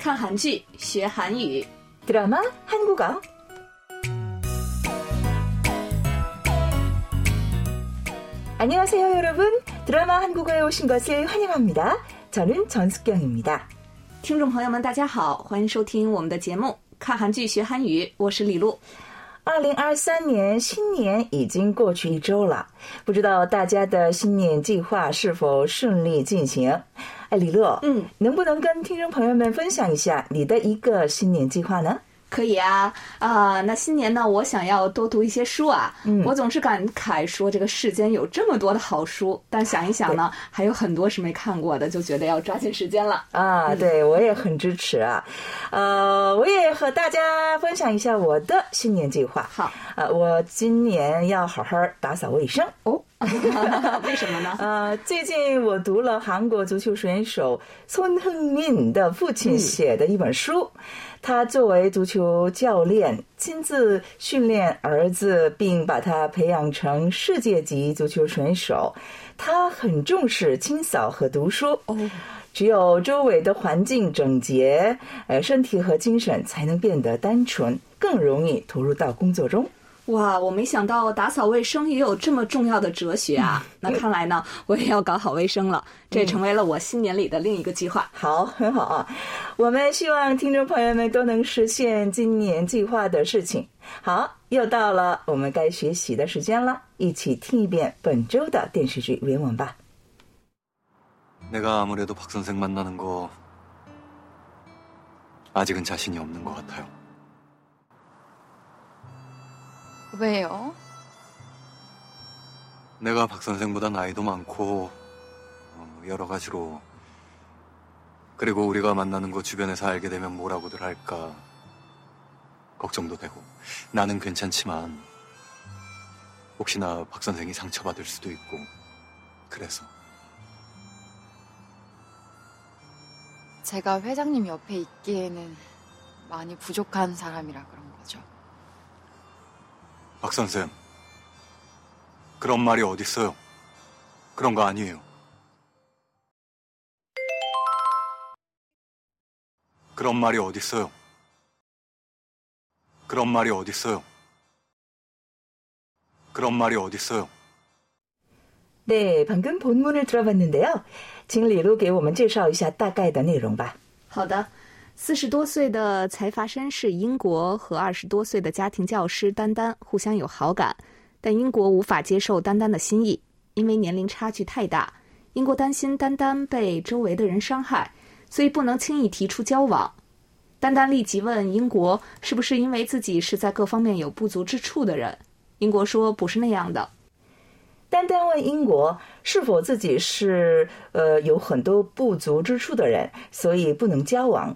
看韩剧学韩语， 드라마 한국어. 안녕하세요, 여러분. 드라마 한국어에 오신 것을 환영합니다. 저는 전숙경입니다. 听众朋友们，大家好，欢迎收听我们的节目《看韩剧学韩语》，我是李璐。 二零二三年新年已经过去一周了，不知道大家的新年计划是否顺利进行？哎，李乐，嗯，能不能跟听众朋友们分享一下你的一个新年计划呢？可以啊，啊、那新年呢，我想要多读一些书啊。嗯，我总是感慨说这个世间有这么多的好书，但想一想呢，还有很多是没看过的，就觉得要抓紧时间了。啊，对我也很支持啊，呃，我也和大家分享一下我的新年计划。好，呃，我今年要好好打扫卫生。哦，为什么呢？呃，最近我读了韩国足球选手孙亨敏的父亲写的一本书，他作为足球教练亲自训练儿子，并把他培养成世界级足球选手。他很重视清扫和读书。哦。只有周围的环境整洁，呃，身体和精神才能变得单纯，更容易投入到工作中。哇，我没想到打扫卫生也有这么重要的哲学啊！那看来呢，我也要搞好卫生了，这也成为了我新年里的另一个计划。好，很好啊！我们希望听众朋友们都能实现今年计划的事情。好，又到了我们该学习的时间了，一起听一遍本周的电视剧原文吧。 내가 아무래도 박 선생 만나는 거 아직은 자신이 없는 것 같아요. 왜요? 내가 박 선생보다 나이도 많고 어, 여러 가지로 그리고 우리가 만나는 거 주변에서 알게 되면 뭐라고들 할까 걱정도 되고 나는 괜찮지만 혹시나 박 선생이 상처받을 수도 있고 그래서 제가 회장님 옆에 있기에는 많이 부족한 사람이라 그런. 박 선생 그런 말이 어딨어요 그런 거 아니에요 그런 말이 어딨어요 그런 말이 어딨어요 그런 말이 어딨어요 네, 방금 본문을 들어봤는데요. 请李璐给我们介绍一下大概的内容吧。好的， 四十多岁的财阀绅士英国和二十多岁的家庭教师丹丹互相有好感，但英国无法接受丹丹的心意，因为年龄差距太大。英国担心丹丹被周围的人伤害，所以不能轻易提出交往。丹丹立即问英国是不是因为自己是在各方面有不足之处的人。英国说不是那样的。丹丹问英国是否自己是呃有很多不足之处的人，所以不能交往。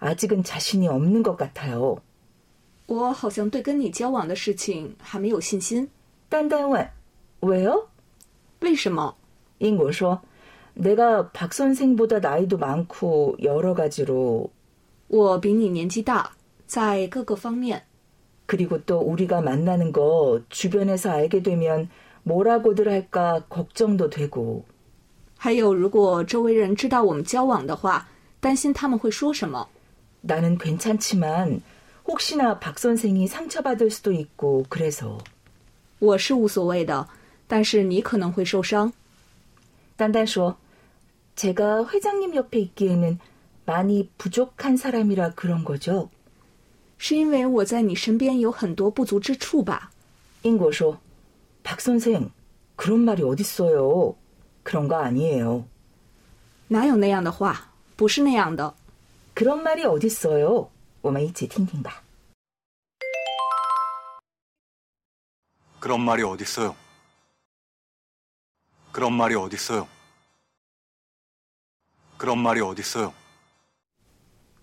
아직은 자신이 없는 것 같아요. 我好像对跟你交往的事情还没有信心。 딴딴원 왜요? 为什么？ 인고 说 내가 박 선생보다 나이도 많고 여러 가지로 我比你年纪大，在各个方面。 그리고 또 우리가 만나는 거 주변에서 알게 되면 뭐라고들 할까 걱정도 되고 还有，如果周围人知道我们交往的话，担心他们会说什么。 나는 괜찮지만 혹시나 박 선생이 상처받을 수도 있고 그래서 我是无所谓的，但是你可能会受伤。 딴딴 说 제가 회장님 옆에 있기에는 많이 부족한 사람이라 그런 거죠. 是因为我在你身边有很多不足之处吧？ 인고 说 박 선생 그런 말이 어딨어요. 그런 거 아니에요. 哪有那样的话？不是那样的。 그런 말이 어딨어요. 我们一起听听吧。 그런 말이 어딨어요 그런 말이 어딨어요 그런 말이 어딨어요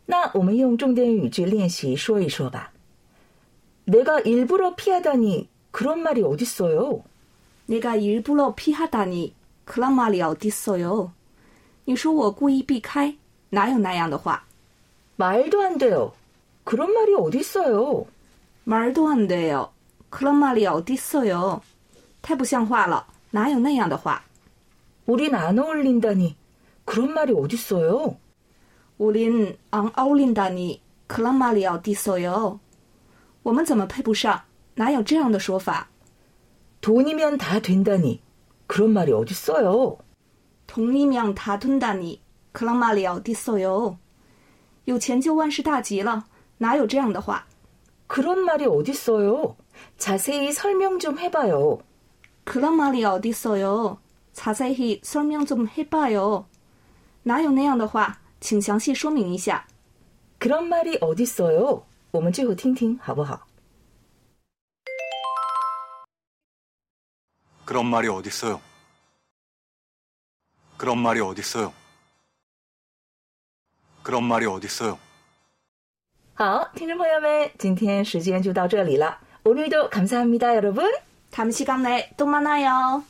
那我们用重点语句练习说一说吧。내가일부러피하다니그런말이어딨어요？ 내가일부러피하다니그런말이어딨어요？ 你说我故意避开，哪有那样的话？ 말도안돼요그런말이어딨어요？ 말도안돼요그런말이어딨어요？ 太不像话了，哪有那样的话？ 우린안어울린다니그런말이어딨어요？ 우린안어울린다니그런말이어딨어요？ 我们怎么配不上？哪有这样的说法？ 돈이면다된다니그런말이어딨어요？ 돈이면다된다니그런말이어딨어요？ 有钱就万事大吉了，哪有这样的话？ 그런말이어딨어요？ 자세히설명좀해봐요。 그런말이어딨어요？ 자세히설명좀해봐요。 哪有那样的话？请详细说明一下。 그런말이어딨어요？ 我们最后听听好不好？ 그런 말이 어딨어요? 그런 말이 어딨어요? 그런 말이 어딨어요? 好，听众朋友们，今天时间就到这里了。오늘도감사합니다여러분。 다음시간에또만나요